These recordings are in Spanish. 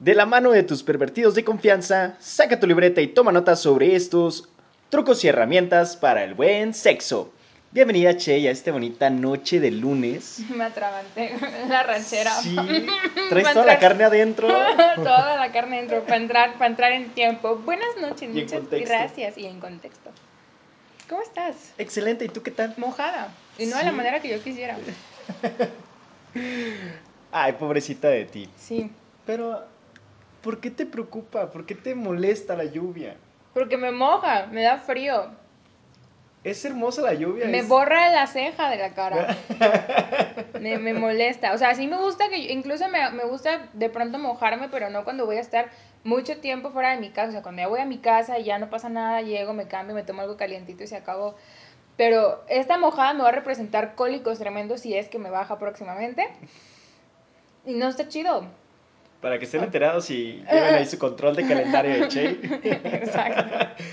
De la mano de tus pervertidos de confianza, saca tu libreta y toma notas sobre estos trucos y herramientas para el buen sexo. Bienvenida, Che, a esta bonita noche de lunes. Me atrabanté la ranchera. Sí, traes toda la carne adentro. toda la carne adentro para entrar, para entrar en tiempo. Buenas noches, Y muchas gracias. Y en contexto. ¿Cómo estás? Excelente, ¿y tú qué tal? Mojada. Y no de la manera que yo quisiera. Ay, pobrecita de ti. Sí. Pero, ¿por qué te preocupa? ¿Por qué te molesta la lluvia? Porque me moja, me da frío. Es hermosa la lluvia. Me es- borra la ceja de la cara. me, me molesta. O sea, sí me gusta que, incluso me, me gusta de pronto mojarme, pero no cuando voy a estar mucho tiempo fuera de mi casa. O sea, cuando ya voy a mi casa y ya no pasa nada, llego, me cambio, me tomo algo calientito y se acabó. Pero esta mojada me va a representar cólicos tremendos si es que me baja próximamente. Y no está chido. Para que estén enterados y lleven ahí su control de calendario de Che. Exacto.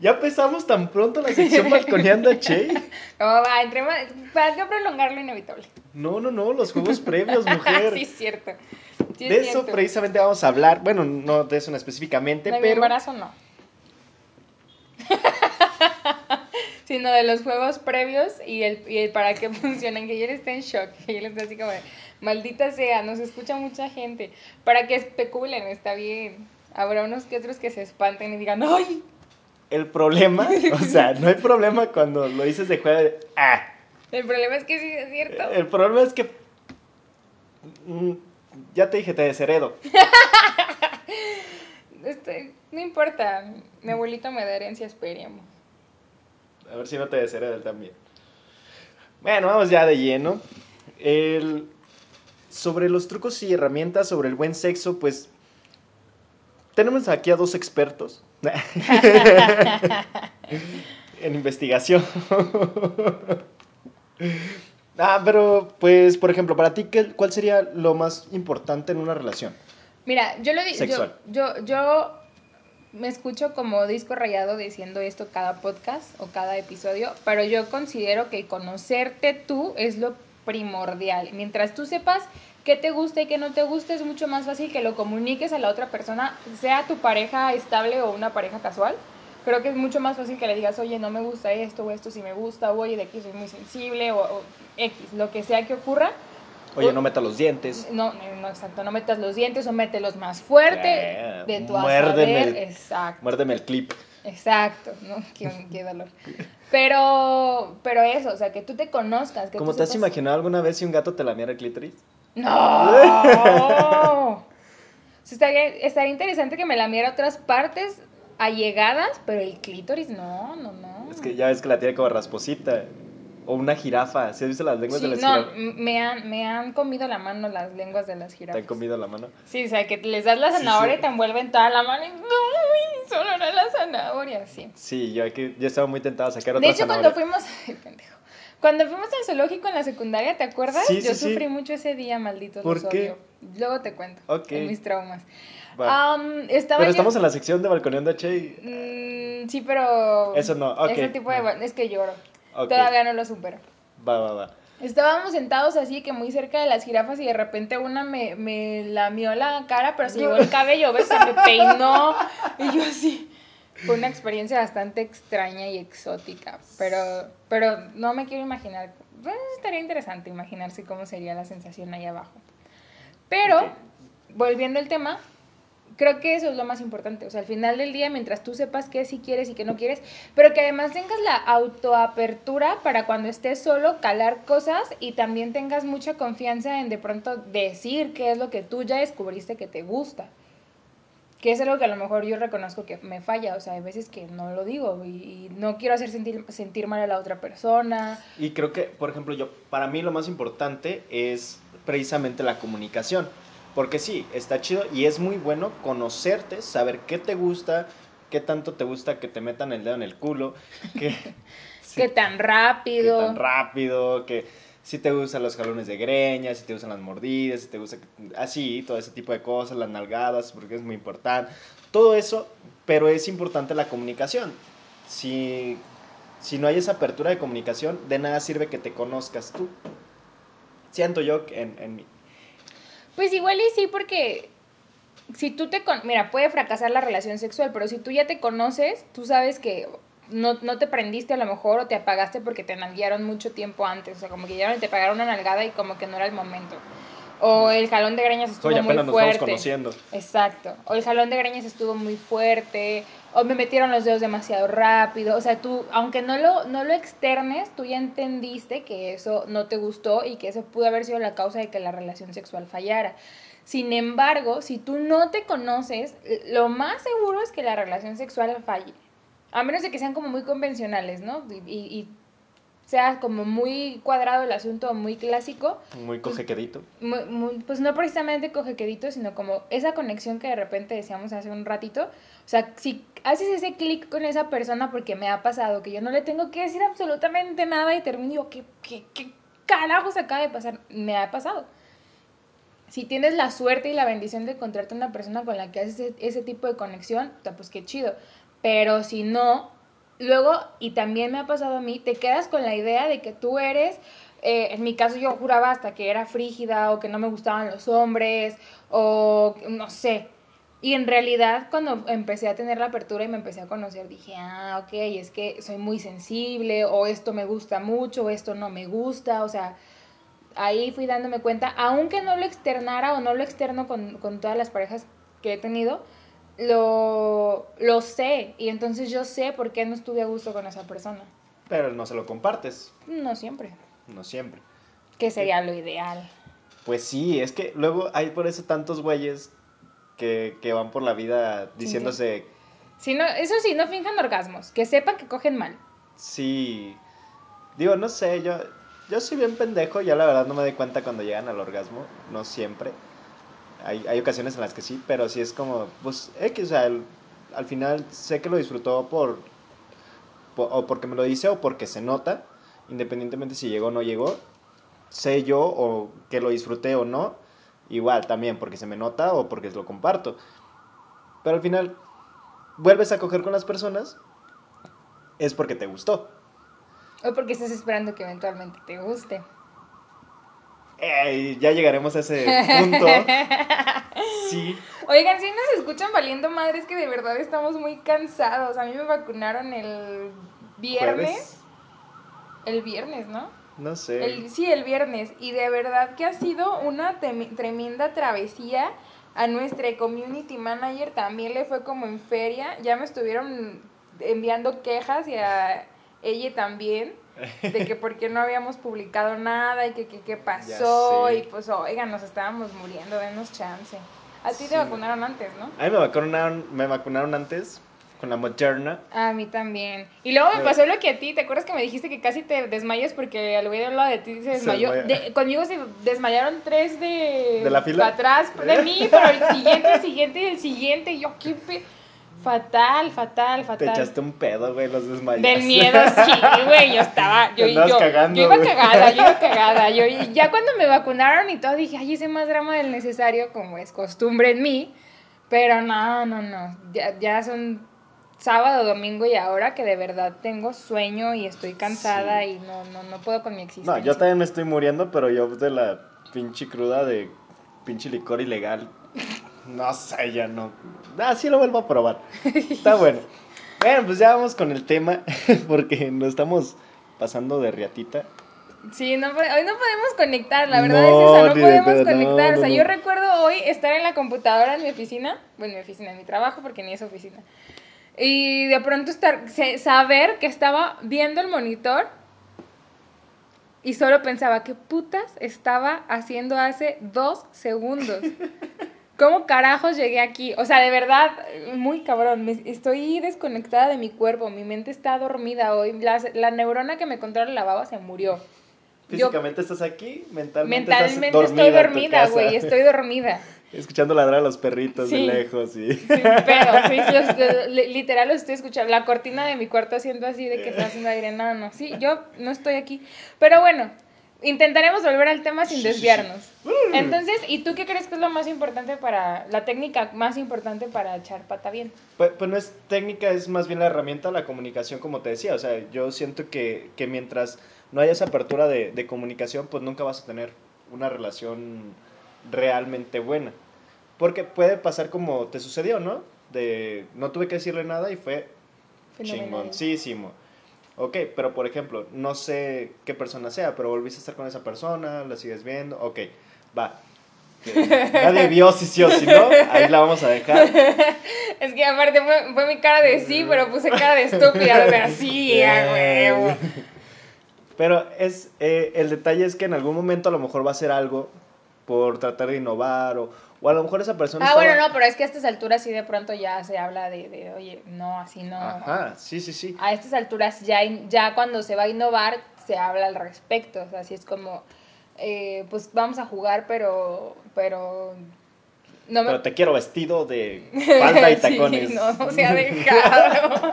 Ya empezamos tan pronto la sección balconeando a Che. No, va, entre más, ¿para qué prolongar lo inevitable? No, no, no, los juegos previos, mujer. sí, es cierto. Sí, es de eso cierto. precisamente vamos a hablar. Bueno, no de eso específicamente, De mi pero. embarazo no. Sino de los juegos previos y el, y el para qué funcionan, que ella está en shock, que ella está así como de, maldita sea, nos escucha mucha gente, para que especulen, está bien. Habrá unos que otros que se espanten y digan, ¡ay! El problema, o sea, no hay problema cuando lo dices de juego de. Ah. El problema es que sí es cierto. El problema es que. mm, Ya te dije, te desheredo. Este, no importa, mi abuelito me da herencia, esperemos. A ver si no te desheredo él también. Bueno, vamos ya de lleno. El- Sobre los trucos y herramientas sobre el buen sexo, pues. Tenemos aquí a dos expertos. en investigación. ah, pero, pues, por ejemplo, para ti, ¿qué- ¿cuál sería lo más importante en una relación? Mira, yo lo digo, yo, yo me escucho como disco rayado diciendo esto cada podcast o cada episodio, pero yo considero que conocerte tú es lo primordial. Mientras tú sepas qué te gusta y qué no te gusta, es mucho más fácil que lo comuniques a la otra persona, sea tu pareja estable o una pareja casual. Creo que es mucho más fácil que le digas, oye, no me gusta esto, o esto sí me gusta, o oye, de aquí soy muy sensible, o, o X, lo que sea que ocurra. Oye, no meta los dientes. No, no, exacto, no metas los dientes o mételos más fuerte Eh, de tu muérdeme el- exacto, Muérdeme el clip. exacto, no, qué, qué dolor. Pero, pero eso, o sea, que tú te conozcas, que ¿Cómo te has sepas- imaginado alguna vez si un gato te lamiera el clítoris? No. Estaría, estaría interesante que me lamiera otras partes allegadas, pero el clítoris no, no, no. Es que ya ves que la tiene como rasposita. O una jirafa. ¿Sí has visto las lenguas Sí, de las no, jirafas? me han, me han comido la mano las lenguas de las ¿Te jirafas. han comido la mano? Sí, o sea, que les das la zanahoria sí. y te envuelven toda la mano y no, solo era la zanahoria, sí. Sí, yo, aquí, yo estaba muy tentado a sacar otra De hecho, cuando fuimos, ay, pendejo. Cuando fuimos al zoológico en la secundaria, ¿te acuerdas? Sí, Yo sufrí mucho ese día, maldito. ¿Por los qué? odio. Luego te cuento. Ok. en mis traumas. Estaba Pero yo- estamos en la sección de balconeando Che. Mm, sí, pero. Eso no, ok. Ese tipo de. Es que lloro. Todavía no lo supero. Va, va, va. Estábamos sentados así que muy cerca de las jirafas y de repente una me, me lamió la cara, pero se llevó el cabello, ¿ves? Se me peinó. Y yo así. Fue una experiencia bastante extraña y exótica. Pero, pero no me quiero imaginar. Bueno, estaría interesante imaginarse cómo sería la sensación ahí abajo. Pero, volviendo al tema, creo que eso es lo más importante. O sea, al final del día, mientras tú sepas qué sí quieres y qué no quieres, pero que además tengas la autoapertura para cuando estés solo, calar cosas y también tengas mucha confianza en de pronto decir qué es lo que tú ya descubriste que te gusta. Que es algo que a lo mejor yo reconozco que me falla. O sea, hay veces que no lo digo y, y no quiero hacer sentir, sentir mal a la otra persona. Y creo que, por ejemplo, yo, para mí lo más importante es precisamente la comunicación. Porque sí, está chido y es muy bueno conocerte, saber qué te gusta, qué tanto te gusta que te metan el dedo en el culo, que, sí, Qué tan qué rápido. tan rápido, que si te gustan los jalones de greña, si te gustan las mordidas, si te gusta así, todo ese tipo de cosas, las nalgadas, porque es muy importante. Todo eso, pero es importante la comunicación. Si, si no hay esa apertura de comunicación, de nada sirve que te conozcas tú. Siento yo que en, en mi... Pues igual y sí, porque si tú te... Con Mira, puede fracasar la relación sexual, pero si tú ya te conoces, tú sabes que no, no te prendiste a lo mejor o te apagaste porque te nalguearon mucho tiempo antes. O sea, como que llegaron y te pagaron una nalgada y como que no era el momento. O el jalón de greñas estuvo Oye, muy apenas nos fuerte. estamos conociendo. Exacto. O el jalón de greñas estuvo muy fuerte. O me metieron los dedos demasiado rápido. O sea, tú, aunque no lo, no lo externes, tú ya entendiste que eso no te gustó y que eso pudo haber sido la causa de que la relación sexual fallara. Sin embargo, si tú no te conoces, lo más seguro es que la relación sexual falle. A menos de que sean como muy convencionales, ¿no? Y, y- y sea como muy cuadrado el asunto, muy clásico. Muy cojequedito. Muy- muy- pues no precisamente cojequedito, sino como esa conexión que de repente decíamos hace un ratito. O sea, si haces ese clic con esa persona, porque me ha pasado que yo no le tengo que decir absolutamente nada y termino y digo, ¿qué, qué, qué carajos acaba de pasar? Me ha pasado. Si tienes la suerte y la bendición de encontrarte una persona con la que haces ese, ese tipo de conexión, pues qué chido. Pero si no, luego, y también me ha pasado a mí, te quedas con la idea de que tú eres, eh, en mi caso yo juraba hasta que era frígida o que no me gustaban los hombres o no sé. Y en realidad cuando empecé a tener la apertura y me empecé a conocer, dije, ah, ok, es que soy muy sensible o esto me gusta mucho o esto no me gusta, o sea, ahí fui dándome cuenta, aunque no lo externara o no lo externo con, con todas las parejas que he tenido, lo, lo sé y entonces yo sé por qué no estuve a gusto con esa persona. Pero no se lo compartes. No siempre. No siempre. Que sería lo ideal. Pues sí, es que luego hay por eso tantos güeyes que, que van por la vida diciéndose, no, eso sí, no finjan orgasmos, que sepan que cogen mal. sí. Digo, no sé, yo, yo soy bien pendejo, ya la verdad no me doy cuenta cuando llegan al orgasmo, no siempre. Hay, hay ocasiones en las que sí, pero sí es como, pues, X, o sea, el- al final sé que lo disfrutó por, po- o porque me lo dice o porque se nota, independientemente si llegó o no llegó, sé yo o que lo disfruté o no, igual también porque se me nota o porque lo comparto. Pero al final, vuelves a coger con las personas, es porque te gustó. O porque estás esperando que eventualmente te guste. Ey, ya llegaremos a ese punto. Sí. Oigan, si nos escuchan valiendo madres que de verdad estamos muy cansados. A mí me vacunaron el viernes. Jueves, El viernes, ¿no? No sé. El, sí, el viernes. Y de verdad que ha sido una tremenda travesía. A nuestra community manager también le fue como en feria. Ya me estuvieron enviando quejas y a ella también. De que por qué no habíamos publicado nada y que que- qué pasó. Y pues, oigan, nos estábamos muriendo, denos chance. A ti Sí. te vacunaron antes, ¿no? A mí me vacunaron, me vacunaron antes con la Moderna. A mí también. Y luego me Pero- pasó lo que a ti, ¿te acuerdas que me dijiste que casi te desmayas porque al güey de lado de ti se desmayó? De- conmigo se desmayaron tres de... ¿De la fila? Atrás de mí, pero el siguiente, el siguiente y el siguiente. Y yo, qué pe- Fatal, fatal, Te fatal. echaste un pedo, güey, los desmayos. Del miedo, sí, güey, yo estaba, yo, Te yo, cagando, yo iba güey. cagada, yo iba cagada, yo, y ya cuando me vacunaron y todo, dije, ay, hice más drama del necesario, como es costumbre en mí, pero no, no, no, ya, ya son sábado, domingo y ahora que de verdad tengo sueño y estoy cansada Sí. y no, no, no puedo con mi existencia. No, yo también me estoy muriendo, pero yo de la pinche cruda de pinche licor ilegal. No sé, ya no. Ah, sí lo vuelvo a probar. Está bueno. Bueno, pues ya vamos con el tema, porque nos estamos pasando de riatita. Sí, no, hoy no podemos conectar, la verdad No, es esa, no de podemos pedo, no, conectar. o sea, yo recuerdo hoy estar en la computadora en mi oficina, bueno, en mi oficina, en mi trabajo, porque ni es oficina. Y de pronto estar, saber que estaba viendo el monitor y solo pensaba, ¿qué putas estaba haciendo hace dos segundos? ¿Cómo carajos llegué aquí? O sea, de verdad, muy cabrón. me- estoy desconectada de mi cuerpo. Mi mente está dormida hoy. La, la neurona que me controla la baba se murió. Yo- Físicamente estás aquí, mentalmente, Mentalmente estás dormida estoy dormida, güey. Estoy dormida. Escuchando ladrar a los perritos Sí. de lejos y... Sin pedo. Sí, los- li- literal lo estoy escuchando. La cortina de mi cuarto haciendo así de que está haciendo aire. No, no. Sí, yo no estoy aquí. Pero bueno, intentaremos volver al tema sin desviarnos. Entonces, ¿y tú qué crees que es lo más importante para. La técnica más importante para echar pata bien? Pues, pues no es técnica, es más bien la herramienta, la comunicación, como te decía. O sea, yo siento que, que mientras no haya esa apertura de, de comunicación, pues nunca vas a tener una relación realmente buena. Porque puede pasar como te sucedió, ¿no? De no tuve que decirle nada y fue Fenomenal. chingoncísimo. Ok, pero por ejemplo, no sé qué persona sea, pero volviste a estar con esa persona, la sigues viendo, ok, va. Nadie vio si sí o si no, ahí la vamos a dejar. Es que aparte fue, fue mi cara de sí, pero puse cara de estúpida, de así, a huevo. Pero es, eh, el detalle es que en algún momento a lo mejor va a ser algo por tratar de innovar o, o a lo mejor esa persona... Ah, estaba- bueno, no, pero es que a estas alturas sí de pronto ya se habla de, de oye, no, así no. Ajá, sí, sí, sí. A estas alturas ya, ya cuando se va a innovar se habla al respecto, o sea, así es como, eh, pues vamos a jugar, pero, pero... No me... Pero te quiero vestido de falda y Sí, tacones. no, no se ha dejado.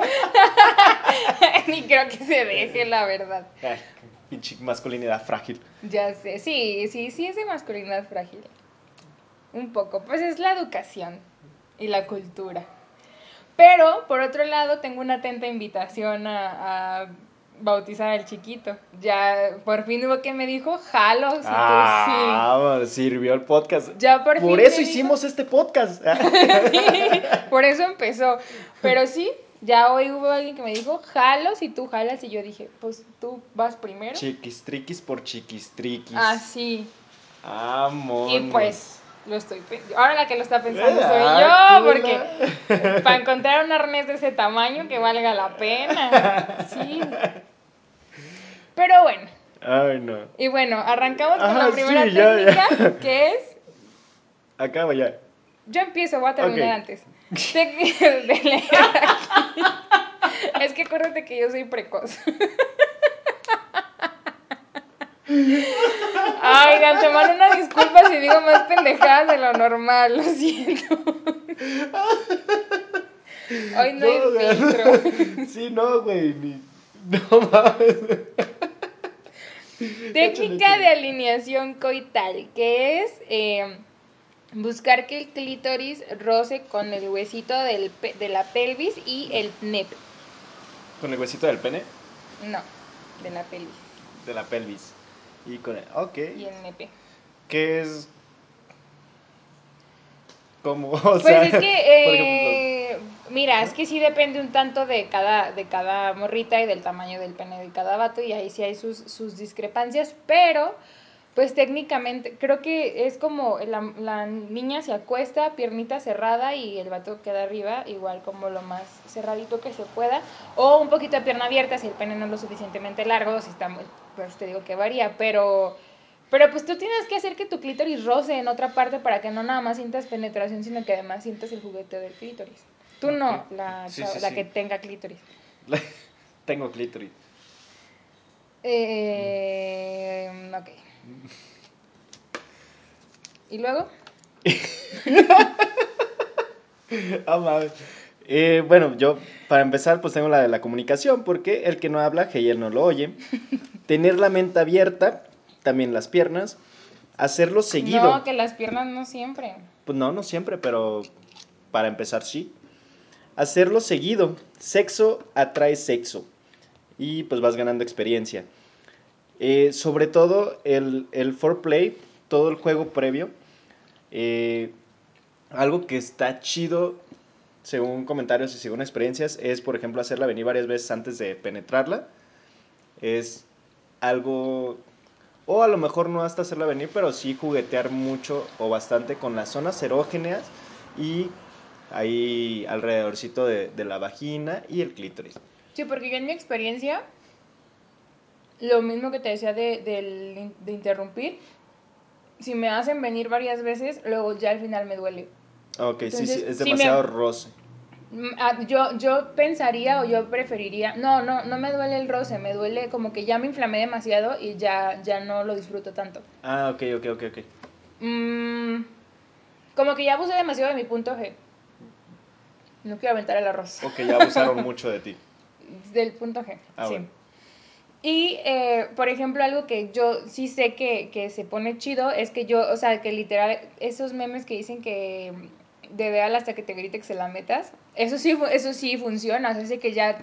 Ni creo que se deje, la verdad. Ay, pinche masculinidad frágil. Ya sé, sí, sí, sí es de masculinidad frágil. Un poco, pues es la educación y la cultura. Pero, por otro lado, tengo una atenta invitación a, a bautizar al chiquito. Ya, por fin hubo que me dijo, jalo, si tú sí. Ah, sirvió el podcast. Ya por, fin Por eso dijo- hicimos este podcast. por eso empezó. Pero sí, ya hoy hubo alguien que me dijo, jalo si tú jalas. Y yo dije, pues tú vas primero. Chiquistriquis por chiquistriquis. Así. Amor. Y pues lo estoy ahora la que lo está pensando soy Ah, yo chula. porque para encontrar un arnés de ese tamaño que valga la pena sí pero bueno Ay, no. y bueno arrancamos con Ajá, la primera sí, ya, técnica ya. que es Acaba ya. yo empiezo voy a terminar Ok. antes Técnica de leer aquí. es que acuérdate que yo soy precoz Ay, de antemano una disculpa si digo más pendejadas de lo normal, lo siento. Hoy no, hay güey. filtro. Sí, no, güey. ni- No mames. Técnica de alineación coital, que es eh, buscar que el clítoris roce con el huesito del pe- de la pelvis y el nepe. Con el huesito del pene, No, de la pelvis de la pelvis. Y con el. Ok. y el nepe. ¿Qué es? ¿Cómo? O Pues sea, es que, eh, mira, es que sí depende un tanto de cada, de cada morrita y del tamaño del pene de cada vato y ahí sí hay sus, sus discrepancias, pero pues técnicamente creo que es como la, la niña se acuesta, piernita cerrada y el vato queda arriba, igual como lo más cerradito que se pueda, o un poquito de pierna abierta si el pene no es lo suficientemente largo, si está muy, pues te digo que varía, pero... Pero pues tú tienes que hacer que tu clítoris roce en otra parte para que no nada más sientas penetración, sino que además sientas el juguete del clítoris. Tú no, la, Sí, chava- sí, la sí. que tenga clítoris. Tengo clítoris. Eh, ok. ¿Y luego? Eh, bueno, yo para empezar pues tengo la de la comunicación porque el que no habla, que él no lo oye. Tener la mente abierta, también las piernas. Hacerlo seguido. No, que las piernas no siempre. Pues no, no siempre, pero para empezar sí. Hacerlo seguido. Sexo atrae sexo. Y pues vas ganando experiencia. Eh, sobre todo el, el foreplay, todo el juego previo. eh, algo que está chido, según comentarios y según experiencias, es por ejemplo hacerla venir varias veces antes de penetrarla. Es algo o a lo mejor no hasta hacerla venir, pero sí juguetear mucho o bastante con las zonas erógenas y ahí alrededorcito de, de la vagina y el clítoris. Sí, porque yo en mi experiencia, lo mismo que te decía de, del in- de interrumpir, si me hacen venir varias veces, luego ya al final me duele. Ok, Entonces, sí, es sí me- demasiado roce. Mm, ah, Yo, yo pensaría o yo preferiría, no, no, no me duele el roce, me duele como que ya me inflamé demasiado y ya, ya no lo disfruto tanto. Ah, ok, ok, ok, ok. Mm, como que ya abusé demasiado de mi punto G. No quiero aventar el arroz. Ok, ya abusaron mucho de ti. Del punto G. Ah, sí. bueno. Y, eh, por ejemplo, algo que yo sí sé que, que se pone chido es que yo, o sea, que literal, esos memes que dicen que de véala hasta que te grite que se la metas, eso sí, eso sí funciona. O sea, ese que ya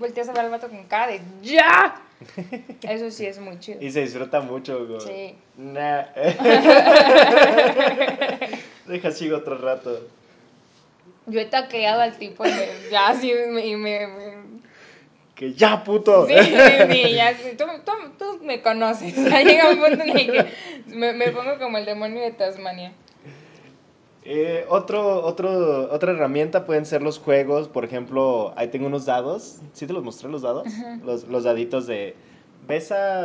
volteas a ver al vato con cara de ¡Ya! Eso sí es muy chido. Y se disfruta mucho. güey. Sí. Nah. Deja sigo otro rato. Yo he taqueado al tipo ya así y me, me- Que ya, puto. Sí, sí, ya, sí, tú, tú, tú me conoces. Ya llega un punto en el que me, me pongo como el demonio de Tasmania. Eh, otro, otro, otra herramienta pueden ser los juegos. Por ejemplo, ahí tengo unos dados. ¿Sí te los mostré los dados? los, los daditos de besa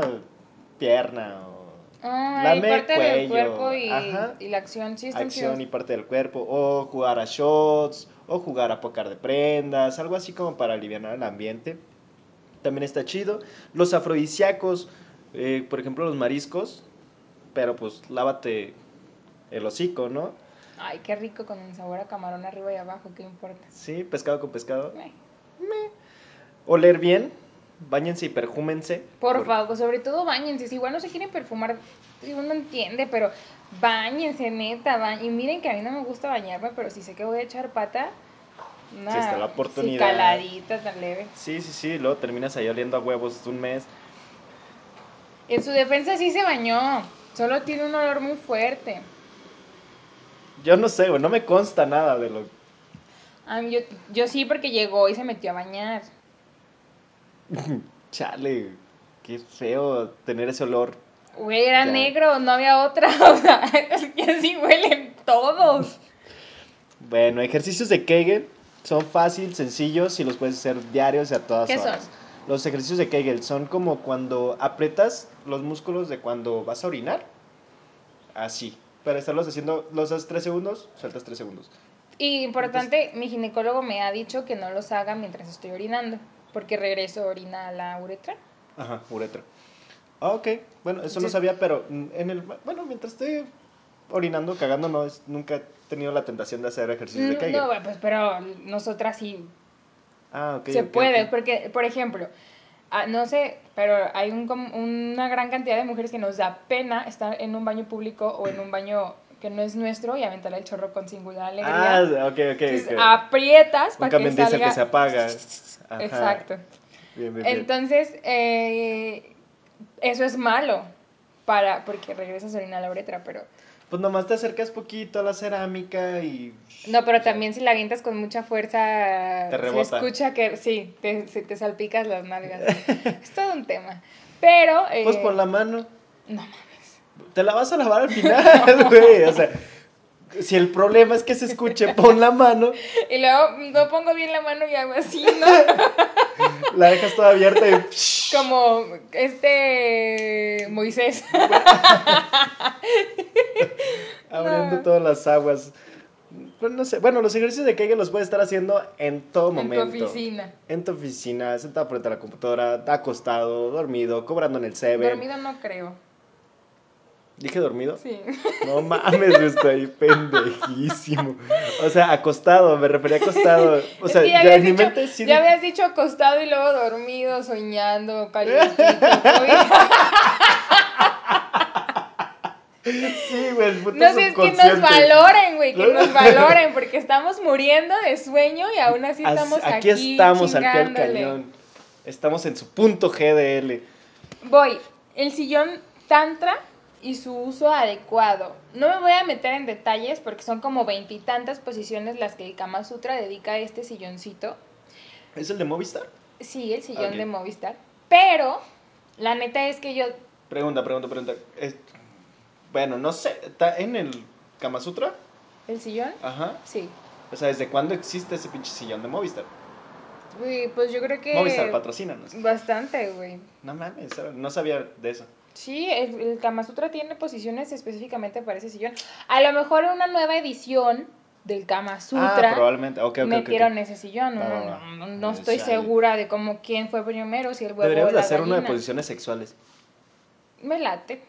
pierna o Ah, y Lame parte del cuello, cuerpo y, ajá. y la acción, sí, están acción y parte del cuerpo. O jugar a shots. O jugar a pocar de prendas. Algo así como para aliviar el ambiente. También está chido. Los afrodisíacos. eh, por ejemplo, los mariscos. Pero pues lávate el hocico, ¿no? Ay, qué rico con el sabor a camarón arriba y abajo, ¿qué importa? Sí, pescado con pescado. Oler bien, bañense y perfúmense. Por favor, sobre todo bañense. Si igual no se quieren perfumar, si uno entiende, pero bañense, neta. ba- Y miren que a mí no me gusta bañarme, pero si sé que voy a echar pata, una Si está la oportunidad. caladita tan leve. Sí, sí, sí, luego terminas ahí oliendo a huevos un mes. En su defensa sí se bañó, solo tiene un olor muy fuerte. Yo no sé, güey, no me consta nada de lo... A mí, yo, yo sí porque llegó y se metió a bañar. Chale, qué feo tener ese olor. Güey, era Ya. negro, no había otra. O sea, es que así huelen todos. Bueno, ejercicios de Kegel son fácil, sencillos y los puedes hacer diarios y a todas ¿Qué horas. son? Los ejercicios de Kegel son como cuando aprietas los músculos de cuando vas a orinar. Así. Para estarlos haciendo, los haces 3 segundos, sueltas 3 segundos. Y importante, mi ginecólogo me ha dicho que no los haga mientras estoy orinando, porque regreso orina a la uretra. Ajá, uretra. Ah, ok. Bueno, eso no Sí. sabía, pero en el... Bueno, mientras estoy orinando, cagando, no es, nunca tenido la tentación de hacer ejercicios de Mm, Kegel. No, pues pero nosotras sí ah, ok. se puede, porque, por ejemplo, ah, no sé, pero hay un, una gran cantidad de mujeres que nos da pena estar en un baño público o en un baño que no es nuestro y aventar el chorro con singular alegría. Ah, ok, ok. Entonces aprietas para que salga. que se apaga. Ajá. Exacto. Bien, bien, bien. Entonces, eh, eso es malo para porque regresas a orinar la uretra, pero Pues nomás te acercas poquito a la cerámica y... no, pero también si la avientas con mucha fuerza, Te se escucha que sí, te, te salpicas las nalgas. es todo un tema. Pero eh, Pues pon la mano. no mames. Te la vas a lavar al final, güey. O sea, si el problema es que se escuche, pon la mano, Y luego no pongo bien la mano y hago así, ¿no? la dejas toda abierta y... Como este Moisés. abriendo No. todas las aguas. Pues no sé. Bueno, los ejercicios de Kegel los puedes estar haciendo en todo en tu momento. oficina. En tu oficina, sentado frente a la computadora, acostado, dormido, cobrando en el Seven. Dormido no creo. ¿Dije dormido? Sí. No mames, estoy pendejísimo. O sea, acostado, me refería a acostado. O sea, es que ya, habías en mi dicho, mente sí. ya habías dicho acostado y luego dormido, soñando, calientito. Sí, güey, el puto no sé, es que nos valoren, güey, que nos valoren, porque estamos muriendo de sueño y aún así As- estamos aquí. aquí. estamos al pie del cañón. Estamos en su punto GDL. Voy, el sillón tantra y su uso adecuado. No me voy a meter en detalles porque son como veintitantas posiciones las que el Kama Sutra dedica a este silloncito. ¿Es el de Movistar? Sí, el sillón de Movistar. Pero la neta es que yo Pregunta, pregunta, pregunta. Es- Bueno, no sé. ¿Está en el Kama Sutra? ¿El sillón? Ajá. Sí. O sea, ¿desde cuándo existe ese pinche sillón de Movistar? Uy, pues yo creo que... Movistar, patrocínanos. Bastante, güey. No mames, no sabía de eso. Sí, el, el Kama Sutra tiene posiciones específicamente para ese sillón. A lo mejor en una nueva edición del Kama Sutra Ah, probablemente. Ok, ok, ok, ok. metieron ese sillón. No, no, no, no estoy sale. segura de cómo quién fue primero, si el huevo Deberíamos o de la hacer uno de posiciones sexuales. Me late.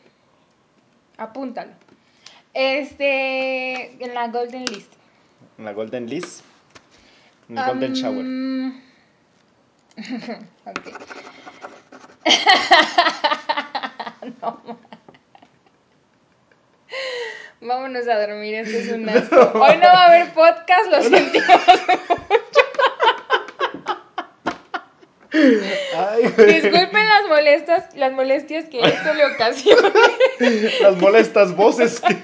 Apúntalo. Este, en la Golden List. En la Golden List. En el Golden Shower. Ok. no. Vámonos a dormir, esto es un asco. Hoy no va a haber podcast, lo sentimos. Ay, güey. Disculpen las molestias, las molestias que esto le ocasiona. Las molestas voces que.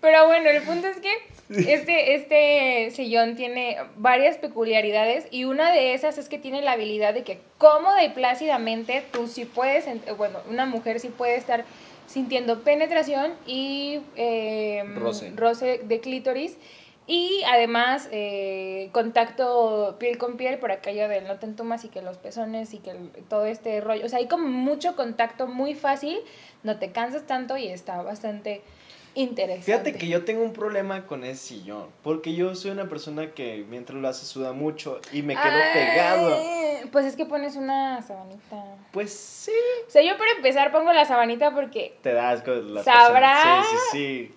Pero bueno, el punto es que este, este sillón tiene varias peculiaridades y una de esas es que tiene la habilidad de que cómoda y plácidamente tú sí puedes, bueno, una mujer sí puede estar sintiendo penetración y eh, roce. de clítoris. Y además, eh, contacto piel con piel por aquello del no te entumas y que los pezones y que todo este rollo. O sea, hay como mucho contacto muy fácil, no te cansas tanto y está bastante interesante. Fíjate que yo tengo un problema con ese sillón, porque yo soy una persona que mientras lo hace suda mucho y me quedo pegado. Pues es que pones una sabanita. Pues sí. O sea, yo para empezar pongo la sabanita porque... Te das con las Sabrá... Sí, sí,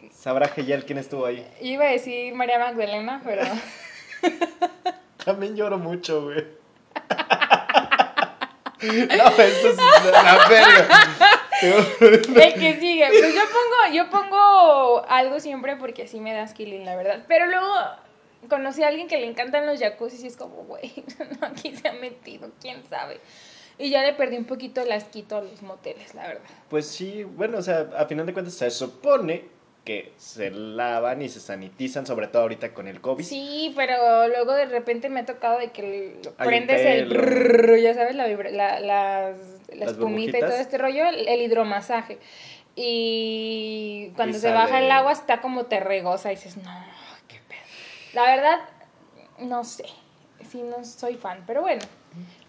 sí. Sabrá Geyel quién estuvo ahí. Iba a decir María Magdalena, pero... También lloro mucho, güey. no, esto es la verga. El que sigue. Pues yo pongo, yo pongo algo siempre porque así me das killing, la verdad. Pero luego conocí a alguien que le encantan los jacuzzi y es como, güey, no, aquí se ha metido, quién sabe. Y ya le perdí un poquito el asquito a los moteles, la verdad. Pues sí, bueno, o sea, a final de cuentas se supone que se lavan y se sanitizan, sobre todo ahorita con el COVID. Sí, pero luego de repente me ha tocado de que prendes el... ya sabes, la, la, las la espumita y todo este rollo, el, hidromasaje. Y cuando se baja el agua está como te regosa y dices, no, qué pedo. La verdad, no sé. Sí, no soy fan, pero bueno.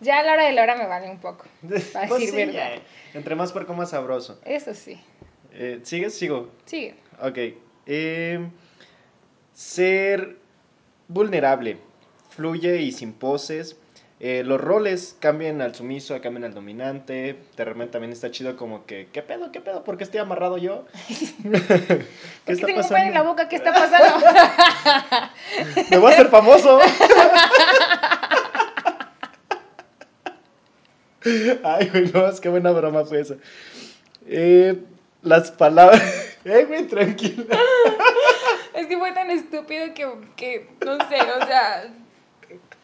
Ya a la hora de la hora me vale un poco. Para pues decir verdad. Entre más puerco, más sabroso. Eso sí. Eh, ¿Sigues? Sigo. Sigue. Ok. Eh, ser vulnerable. Fluye y sin poses. Eh, los roles cambian al sumiso, cambian al dominante. De repente también está chido como que, ¿qué pedo, qué pedo? ¿Por qué estoy amarrado yo? ¿Qué ¿Por qué tengo un en la boca? ¿Qué está pasando? Me voy a hacer famoso. Ay, güey, no, es que buena broma fue esa. Eh, las palabras... Eh, güey, tranquila. es que fue tan estúpido que, que, no sé, o sea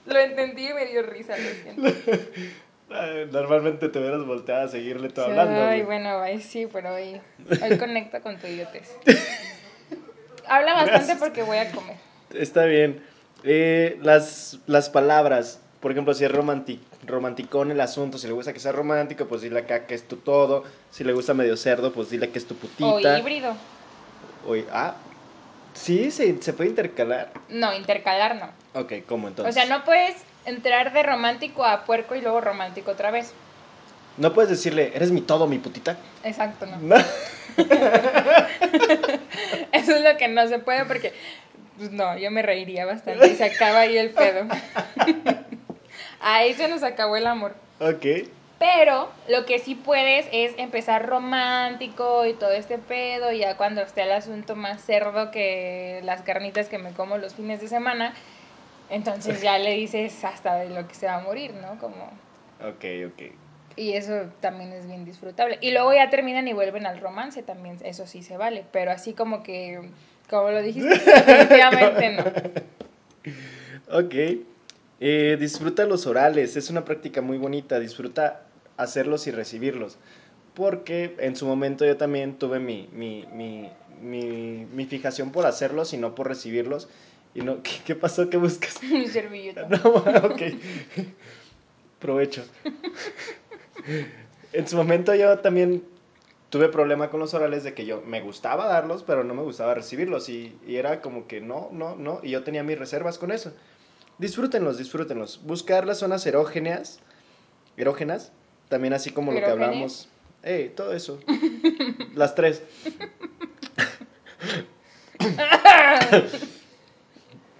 lo entendí y me dio risa, lo Normalmente te hubieras volteado a seguirle todo hablando. Ay, bueno, sí, pero hoy, hoy conecta con tu idiotez. Habla bastante porque voy a comer. Está bien. Eh, las, las palabras, por ejemplo, si es romantic, romanticón el asunto, si le gusta que sea romántico, pues dile acá que es tu todo. Si le gusta medio cerdo, pues dile que es tu putita. O híbrido. O, ah, Sí, se, se puede intercalar. No, intercalar no. Ok, ¿cómo entonces? O sea, no puedes entrar de romántico a puerco y luego romántico otra vez. No puedes decirle, eres mi todo, mi putita. Exacto, no. Eso es lo que no se puede porque, pues no, yo me reiría bastante y se acaba ahí el pedo. ahí se nos acabó el amor. Ok. Pero lo que sí puedes es empezar romántico y todo este pedo, y ya cuando esté el asunto más cerdo que las carnitas que me como los fines de semana, entonces ya le dices hasta de lo que se va a morir, ¿no? Como... Ok, ok. Y eso también es bien disfrutable. Y luego ya terminan y vuelven al romance también, eso sí se vale, pero así como que, como lo dijiste, definitivamente no. Ok. Eh, disfruta los orales, es una práctica muy bonita. Disfruta hacerlos y recibirlos. Porque en su momento yo también tuve mi, mi, mi, mi, fijación por hacerlos y no por recibirlos. Y no, ¿qué, pasó? ¿Qué buscas? Mi servilleta. No, ok. Provecho. en su momento yo también tuve problema con los orales de que yo me gustaba darlos, pero no me gustaba recibirlos. Y, y, era como que no, no, no. Y yo tenía mis reservas con eso. Disfrútenlos, disfrútenlos. Buscar las zonas erógenas, erógenas también así como lo que hablamos. Eh, todo eso. Las tres.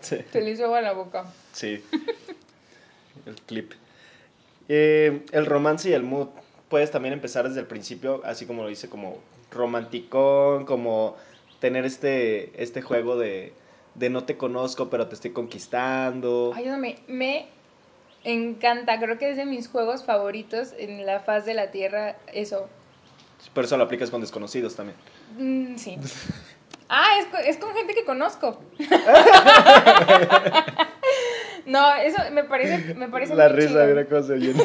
sí. Te le hizo agua la boca. Sí. El clip. Eh, el romance y el mood. Puedes también empezar desde el principio, así como lo dice, como romanticón, como tener este, este juego de, de no te conozco, pero te estoy conquistando. Ayúdame, me encanta, creo que es de mis juegos favoritos en la faz de la Tierra, eso. Por eso lo aplicas con desconocidos también. Mm, sí. ah, es, con gente que conozco. no, eso me parece, me parece La risa, de una cosa bien.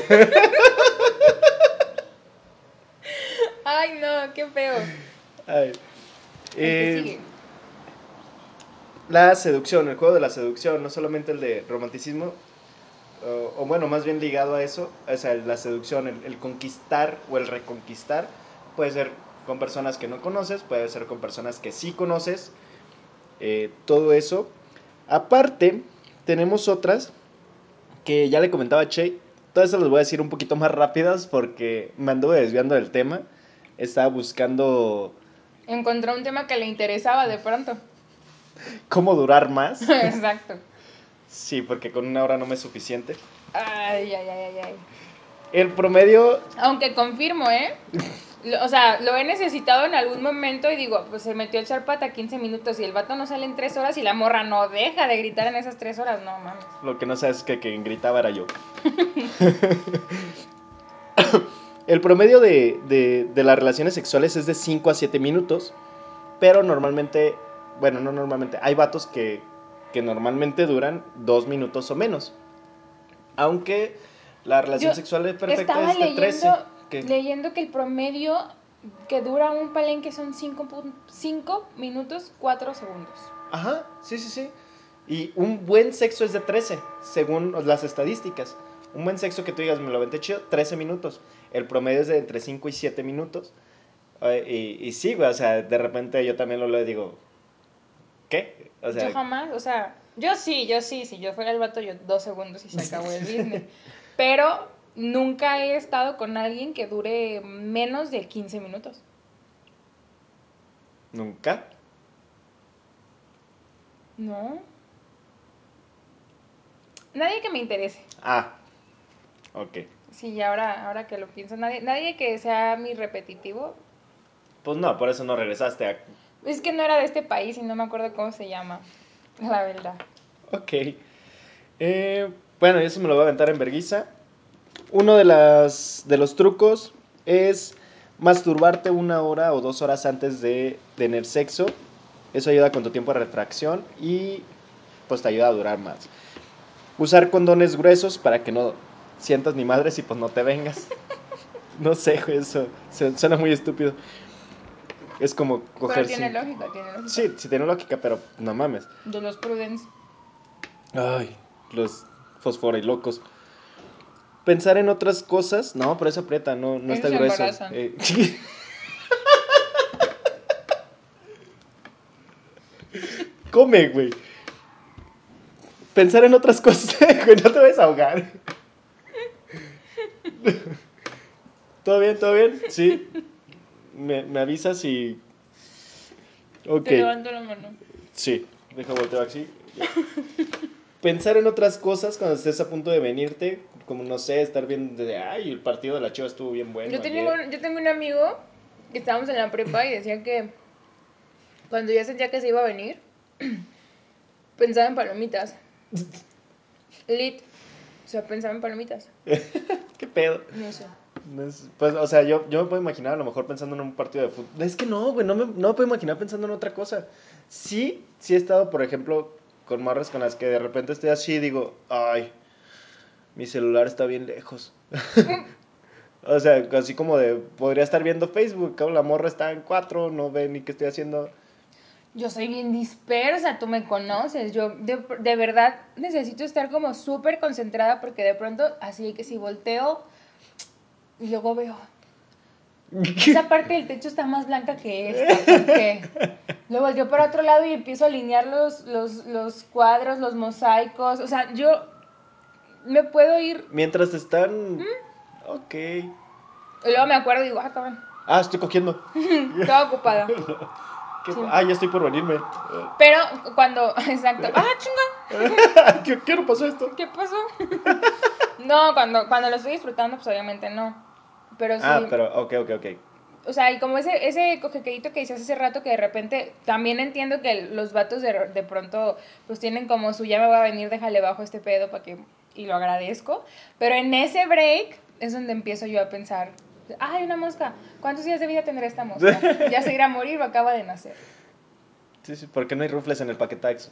Ay, no, qué feo. Ay. Eh, sigue. la seducción, el juego de la seducción, no solamente el de romanticismo, o, o bueno, más bien ligado a eso, o sea, la seducción, el, el conquistar o el reconquistar, puede ser con personas que no conoces, puede ser con personas que sí conoces, eh, todo eso. Aparte, tenemos otras que ya le comentaba a Che, todas esas las voy a decir un poquito más rápidas porque me anduve desviando del tema, estaba buscando Encontró un tema que le interesaba de pronto. cómo durar más. Exacto. Sí, porque con una hora no me es suficiente. Ay, ay, ay, ay, ay. El promedio, Aunque confirmo, ¿eh? O sea, lo he necesitado en algún momento y digo, pues se metió el charpata 15 minutos y el vato no sale en 3 horas y la morra no deja de gritar en esas 3 horas, no mames. lo que no sabes es que quien gritaba era yo. El promedio de, de- de las relaciones sexuales es de 5 a 7 minutos, pero normalmente, bueno, no normalmente, hay vatos que, que normalmente duran 2 minutos o menos. Aunque la relación Yo sexual perfecta Estaba es de 13. leyendo, que- leyendo que el promedio que dura un palenque son 5 minutos 4 segundos. Ajá, sí, sí, sí. Y un buen sexo es de 13, según las estadísticas. Un buen sexo que tú digas, me lo vente chido, 13 minutos. El promedio es de entre 5 y 7 minutos. Eh, y, y sí, güey, o sea, de repente yo también lo leo y digo, ¿qué? O sea, yo jamás, o sea, yo sí, yo sí, si yo fuera el vato, yo dos segundos y se acabó el business. Pero nunca he estado con alguien que dure menos de 15 minutos. nunca. No. Nadie que me interese. Ah, ok. Sí, ahora, ahora que lo pienso, nadie, nadie que sea mi repetitivo. Pues no, por eso no regresaste a... Es que no era de este país y no me acuerdo cómo se llama, la verdad. Ok. Eh, bueno, eso me lo voy a aventar en verguiza. Uno de, las, de los trucos es masturbarte una hora o dos horas antes de tener sexo. Eso ayuda con tu tiempo de retracción y pues te ayuda a durar más. Usar condones gruesos para que no sientas ni madres y pues no te vengas. No sé, eso su- suena muy estúpido. Es como coger... Pero tiene cinco- lógica, tiene lógica. Sí, sí tiene lógica, pero no mames. De los Prudence. Ay, los fosforilocos. Pensar en otras cosas. No, pero eso aprieta, no, no está grueso. Eh, Come, güey. Pensar en otras cosas, güey, no te vas a ahogar. ¿Todo bien? ¿Todo bien? Sí. Me, me avisas y. Ok. Te levanto la mano. Sí, deja volteo así. Pensar en otras cosas cuando estés a punto de venirte, como no sé, estar viendo de, ay, el partido de la Chivas estuvo bien bueno. yo, tengo ayer". un, yo tengo un amigo que estábamos en la prepa y decía que cuando ya sentía que se iba a venir, pensaba en palomitas. Lit. O sea, pensaba en palomitas. ¿Qué pedo? No sé. Pues, o sea, yo, yo me puedo imaginar a lo mejor pensando en un partido de fútbol. Es que no, güey, no me, no me puedo imaginar pensando en otra cosa. Sí, sí he estado, por ejemplo, con morras con las que de repente estoy así y digo, ay, mi celular está bien lejos. o sea, así como de, podría estar viendo Facebook, la morra está en cuatro, no ve ni qué estoy haciendo. Yo soy bien dispersa, tú me conoces. Yo de, de verdad necesito estar como súper concentrada porque de pronto, así que si volteo y luego veo, esa parte del techo está más blanca que esta. ¿Por qué? Luego volteo para otro lado y empiezo a alinear los, los, los cuadros, los mosaicos. O sea, yo me puedo ir. Mientras están... Ok. Y luego me acuerdo y digo, ah, cabrón, Ah, estoy cogiendo. estaba ocupada. ¿Qué- Sí. Ah, ya estoy por venirme. Pero cuando, exacto, ah, chinga. ¿Qué, qué no pasó esto? ¿Qué pasó? no, cuando, cuando lo estoy disfrutando, pues obviamente no. Pero sí. Ah, pero, ok, ok, ok. O sea, y como ese, ese cojequeíto que dices hace rato que de repente también entiendo que los vatos de, de pronto pues tienen como su ya me va a venir, déjale bajo este pedo para que... Y lo agradezco. Pero en ese break es donde empiezo yo a pensar, ay, una mosca, ¿cuántos días de vida tendrá esta mosca? Ya se irá a morir o acaba de nacer. Sí, sí, ¿por qué no hay rufles en el paquetaxo?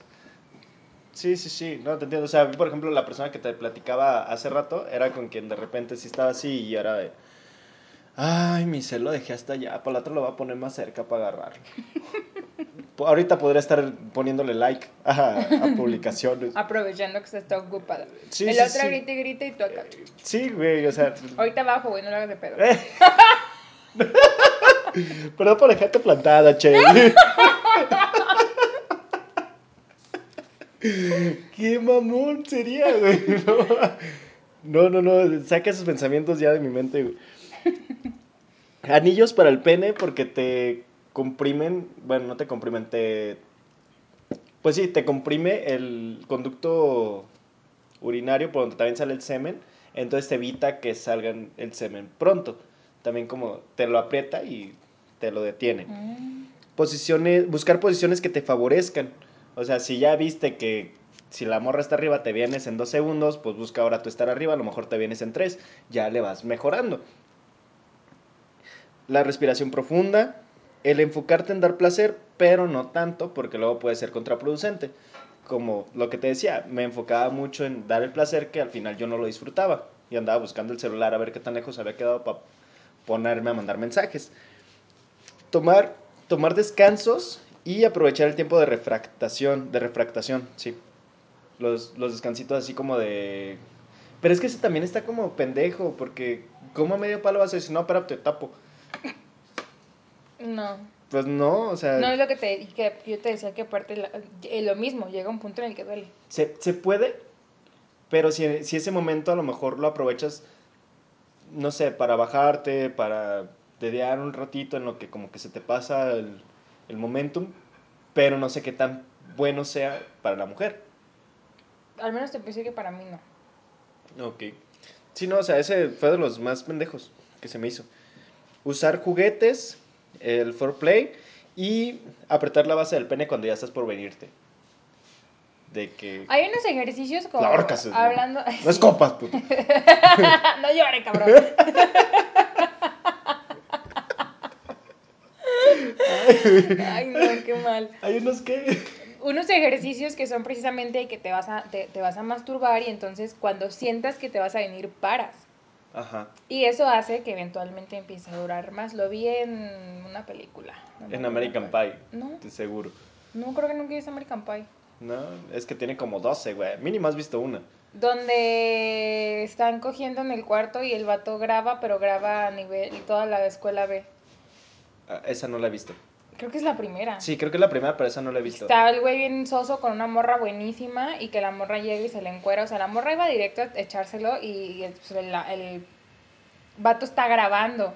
Sí, sí, sí, no, te entiendo. O sea, a mí, por ejemplo, la persona que te platicaba hace rato era con quien de repente sí estaba así y era de... Ay, mi cel lo dejé hasta allá, para la otra lo voy a poner más cerca para agarrarlo. ahorita podría estar poniéndole like a, a publicaciones. Aprovechando que se está ocupada. Sí, el sí, otro sí. grita y grita y tú acá. Sí, güey, o sea. Ahorita abajo, güey, no lo hagas de pedo. Eh. Perdón por dejarte plantada, che. Qué mamón sería, güey. No, no, no, saca esos pensamientos ya de mi mente, güey. Anillos para el pene porque te comprimen, bueno, no te comprimen, te... Pues sí, te comprime el conducto urinario por donde también sale el semen, entonces te evita que salgan el semen pronto. También como te lo aprieta y te lo detiene. Mm. Posiciones, buscar posiciones que te favorezcan. O sea, si ya viste que si la morra está arriba te vienes en dos segundos, pues busca ahora tú estar arriba, a lo mejor te vienes en tres, ya le vas mejorando. La respiración profunda, el enfocarte en dar placer, pero no tanto, porque luego puede ser contraproducente. Como lo que te decía, me enfocaba mucho en dar el placer que al final yo no lo disfrutaba. Y andaba buscando el celular a ver qué tan lejos había quedado para ponerme a mandar mensajes. Tomar, tomar descansos y aprovechar el tiempo de refractación, de refractación, sí. Los, los descansitos así como de... Pero es que ese también está como pendejo, porque ¿cómo a medio palo vas a decir, no, espérate, te tapo? No. Pues no, o sea, No es lo que, te, que yo te decía que aparte la- eh, lo mismo, llega un punto en el que duele. se, se puede, pero si, si ese momento a lo mejor lo aprovechas, no sé, para bajarte, para dediar un ratito en lo que como que se te pasa el, el momentum, pero no sé qué tan bueno sea para la mujer. Al menos te pensé que para mí no. Ok. Sí, no, o sea, ese fue de los más pendejos que se me hizo. Usar juguetes, el foreplay y apretar la base del pene cuando ya estás por venirte. De que... Hay unos ejercicios como La ¿no? hablando. No es copas, puto. no llore, cabrón. Ay, no, qué mal. Hay unos que... Unos ejercicios que son precisamente que te vas a, te, te vas a masturbar y entonces cuando sientas que te vas a venir, paras. Ajá. Y eso hace que eventualmente empiece a durar más. Lo vi en una película. No En American. Pie, No, seguro. no creo que nunca hice American Pie. No, es que tiene como 12, güey. Mínimo has visto una. Donde están cogiendo en el cuarto y el vato graba, pero graba a nivel toda la escuela B. Ah, esa no la he visto. Creo que es la primera. Sí, creo que es la primera, pero esa no la he visto. Está el güey bien soso con una morra buenísima y que la morra llega y se le encuera. O sea, la morra iba directo a echárselo y el, pues, el- el vato está grabando.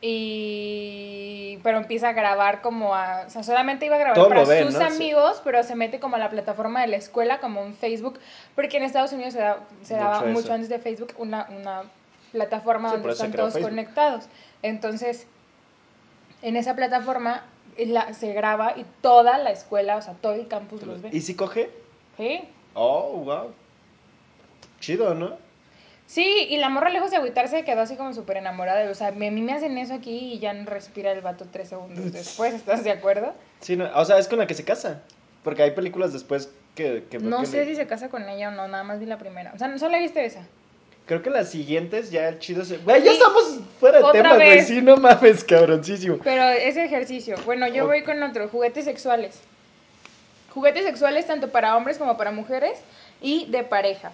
Y. Pero empieza a grabar como a. O sea, solamente iba a grabar Todo para ven, sus ¿no? Sí. amigos, pero se mete como a la plataforma de la escuela, como un Facebook. Porque en Estados Unidos se, da- se Mucho daba eso. mucho antes de Facebook una, una plataforma Sí, donde están todos Facebook. conectados. Entonces, en esa plataforma la- se graba y toda la escuela, o sea, todo el campus los ve. ¿Y si coge? ¿Sí? Oh, wow. Chido, ¿no? Sí, y la morra lejos de agüitarse quedó así como súper enamorada. O sea, me- a mí me hacen eso aquí y ya no respira el vato tres segundos después, ¿estás de acuerdo? Sí, no, o sea, es con la que se casa. Porque hay películas después que... que No que sé si se casa con ella o no, nada más vi la primera. O sea, solo viste esa. Creo que las siguientes ya el chido se... Güey, ya estamos fuera de tema, güey. Sí, no mames, cabroncísimo. Pero ese ejercicio. Bueno, yo Ok. voy con otro, juguetes sexuales. Juguetes sexuales tanto para hombres como para mujeres y de pareja.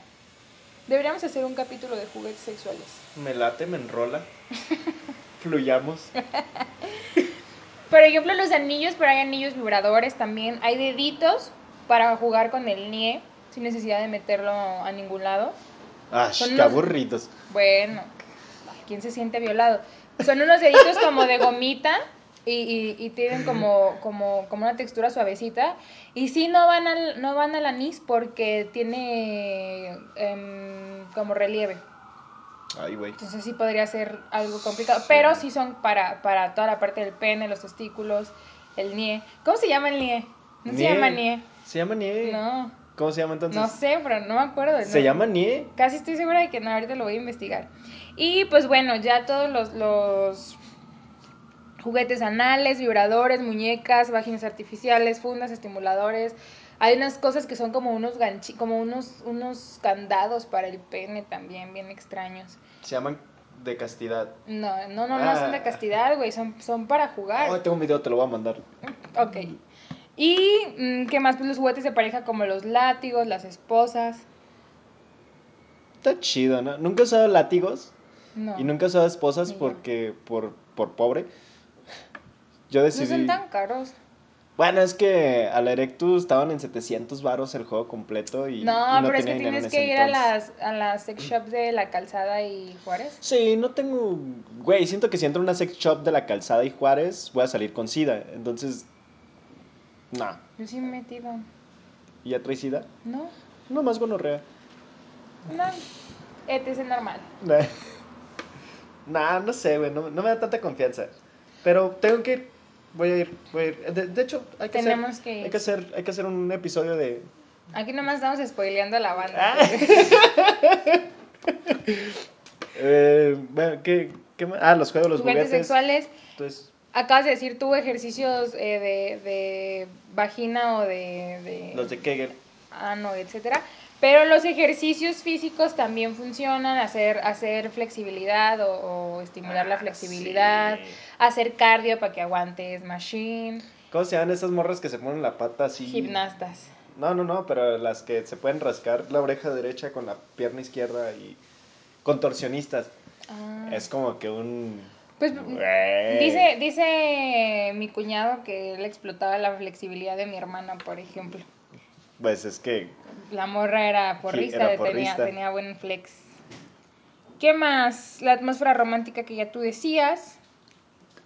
Deberíamos hacer un capítulo de juguetes sexuales. Me late, me enrola. Fluyamos. Por ejemplo, los anillos, pero hay anillos vibradores también. Hay deditos para jugar con el NIE sin necesidad de meterlo a ningún lado. Son qué unos- aburridos. Bueno, ay, ¿quién se siente violado? Son unos deditos como de gomita y, y- y tienen como, como, como una textura suavecita. Y sí, no van al, no van al anís porque tiene em, como relieve. Ay, güey. Entonces sí podría ser algo complicado. Pero sí son para, para toda la parte del pene, los testículos, el nie. ¿Cómo se llama el nie? No se llama nie. ¿Se llama Nie? No, ¿Cómo se llama entonces? no sé, pero no me acuerdo. ¿Se no. llama Nie? Casi estoy segura de que no, ahorita lo voy a investigar. Y pues bueno, ya todos los, los juguetes anales, vibradores, muñecas, vaginas artificiales, fundas, estimuladores. Hay unas cosas que son como unos ganchi, como unos, unos candados para el pene también, bien extraños. Se llaman de castidad. No, no, no, no son de Ah. castidad, güey, son, son para jugar. Oh, tengo un video, te lo voy a mandar. Ok. ¿Y mm, qué más? Pues los juguetes de pareja como los látigos, las esposas. Está chido, ¿no? Nunca he usado látigos No. y nunca he usado esposas porque, por, por pobre. Yo No decidí... son tan caros. Bueno, es que a la Erectus estaban en 700 varos el juego completo y No, y pero es que tienes que ir a las, a las sex shops de la calzada y Juárez. Sí, no tengo... Güey, siento que si entro a una sex shop de la Calzada y Juárez, voy a salir con SIDA. Entonces, no. Yo sí me he metido. ¿Y ya traes SIDA? ¿No? No, más gonorrea. No. Es normal. Nah, no sé, güey, no, no me da tanta confianza. Pero tengo que ir. Voy a ir, voy a ir. De, de hecho, hay que, Tenemos hacer, que ir. hay que hacer, hay que hacer un episodio de. Aquí nomás estamos spoileando a la banda. Ah. Eh, bueno, ¿qué, qué más? Ah, los juegos, los Juguetes juguetes. sexuales. Entonces, Acabas de decir tú ejercicios eh, de, de vagina o de, de los de Kegel. ano, etcétera. Pero los ejercicios físicos también funcionan, hacer, hacer flexibilidad o, o estimular la Ah, flexibilidad, sí. hacer cardio para que aguantes, machine, ¿Cómo se llaman esas morras que se ponen la pata así? gimnastas. No, no, no, pero las que se pueden rascar la oreja derecha con la pierna izquierda y contorsionistas. Ah. Es como que un... Pues dice, dice mi cuñado que él explotaba la flexibilidad de mi hermana, por ejemplo. Pues es que... La morra era porrista, era Tenía, porrista. tenía buen flex. ¿Qué más? La atmósfera romántica que ya tú decías.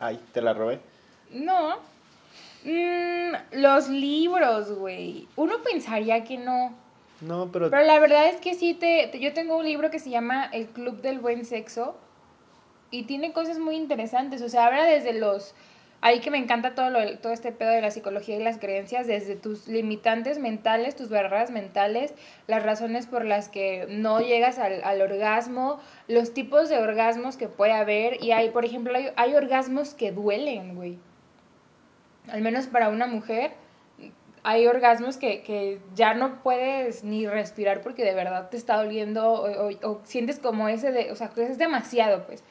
Ay, te la robé. No. Mm, los libros, güey. Uno pensaría que no. No, pero... Pero la verdad es que sí, te- yo tengo un libro que se llama El Club del Buen Sexo y tiene cosas muy interesantes. O sea, habla desde los... Ahí que me encanta todo, lo, todo este pedo de la psicología y las creencias, desde tus limitantes mentales, tus barreras mentales, las razones por las que no llegas al, al orgasmo, los tipos de orgasmos que puede haber. Y hay, por ejemplo, hay, orgasmos que duelen, güey. Al menos para una mujer, hay orgasmos que, que ya no puedes ni respirar porque de verdad te está doliendo o sientes como ese de, o sea, que es demasiado, pues.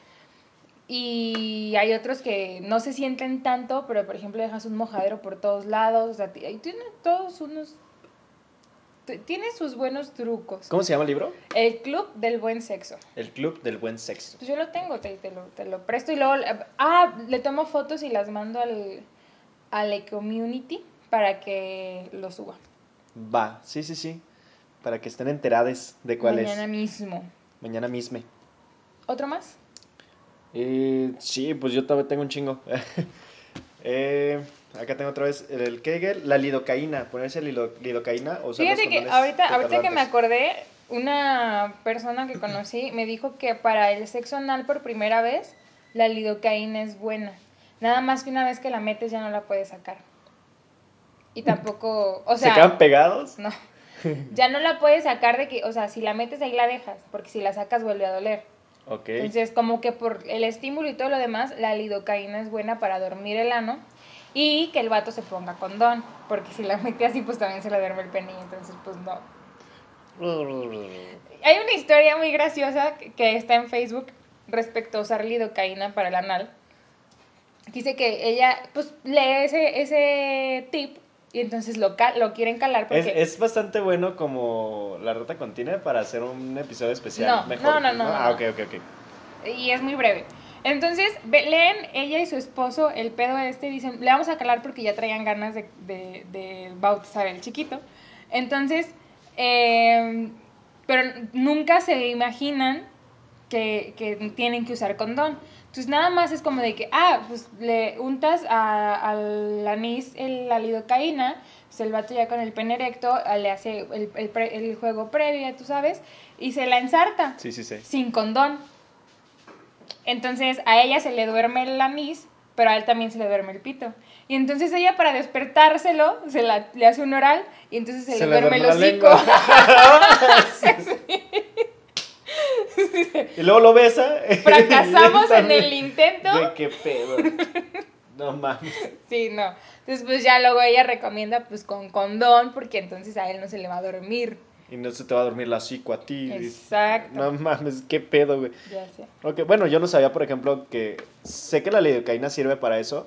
Y hay otros que no se sienten tanto, pero por ejemplo dejas un mojadero por todos lados, o sea, tiene todos unos... Tiene sus buenos trucos. ¿Cómo se llama el libro? El Club del Buen Sexo. El Club del Buen Sexo. Pues yo lo tengo, te, te lo, te lo presto y luego... Ah, le tomo fotos y las mando al, a la community para que lo suba. Va, sí, sí, sí. Para que estén enteradas de cuál Mañana es. mismo. Mañana mismo. ¿Otro más? Eh, sí, pues yo todavía tengo un chingo. Eh, acá tengo otra vez el, el Kegel, la lidocaína. Ponerse lido- lidocaína o los Fíjate que ahorita, ahorita que me acordé, una persona que conocí me dijo que para el sexo anal por primera vez, la lidocaína es buena. Nada más que una vez que la metes ya no la puedes sacar. Y tampoco, o sea... ¿Se quedan pegados? No. Ya no la puedes sacar de que, o sea, si la metes ahí la dejas, porque si la sacas vuelve a doler. Entonces, como que por el estímulo y todo lo demás, la lidocaína es buena para dormir el ano y que el vato se ponga condón, porque si la mete así, pues también se le duerme el pene, entonces, pues no. Hay una historia muy graciosa que está en Facebook respecto a usar lidocaína para el anal. Dice que ella, pues, lee ese, ese tip y entonces lo, cal- lo quieren calar porque... Es, es bastante bueno como la ruta continua para hacer un episodio especial. No, Mejor, no, no, no, Ah, ok, ok, ok. y es muy breve. Entonces, leen ella y su esposo el pedo este y dicen, le vamos a calar porque ya traían ganas de, de, de bautizar el chiquito. Entonces, eh, pero nunca se imaginan que, que tienen que usar condón. Entonces, nada más es como de que, ah, pues le untas a- al anís el- la lidocaína, pues el vato ya con el pene erecto ah, le hace el, el pre- el juego previo, tú sabes, y se la ensarta Sí, sí, sí. sin condón. Entonces a ella se le duerme el anís, pero a él también se le duerme el pito. Y entonces ella para despertárselo se la, le hace un oral y entonces se, le duerme el la hocico. y luego lo besa. Fracasamos en el intento. Güey, qué pedo. No mames. Sí, no. Entonces pues ya luego ella recomienda pues con condón porque entonces a él no se le va a dormir. Y no se te va a dormir la hocico a ti. Exacto. No mames, qué pedo, güey. Ya sé. Ok, bueno, yo no sabía, por ejemplo, que sé que la lidocaína sirve para eso,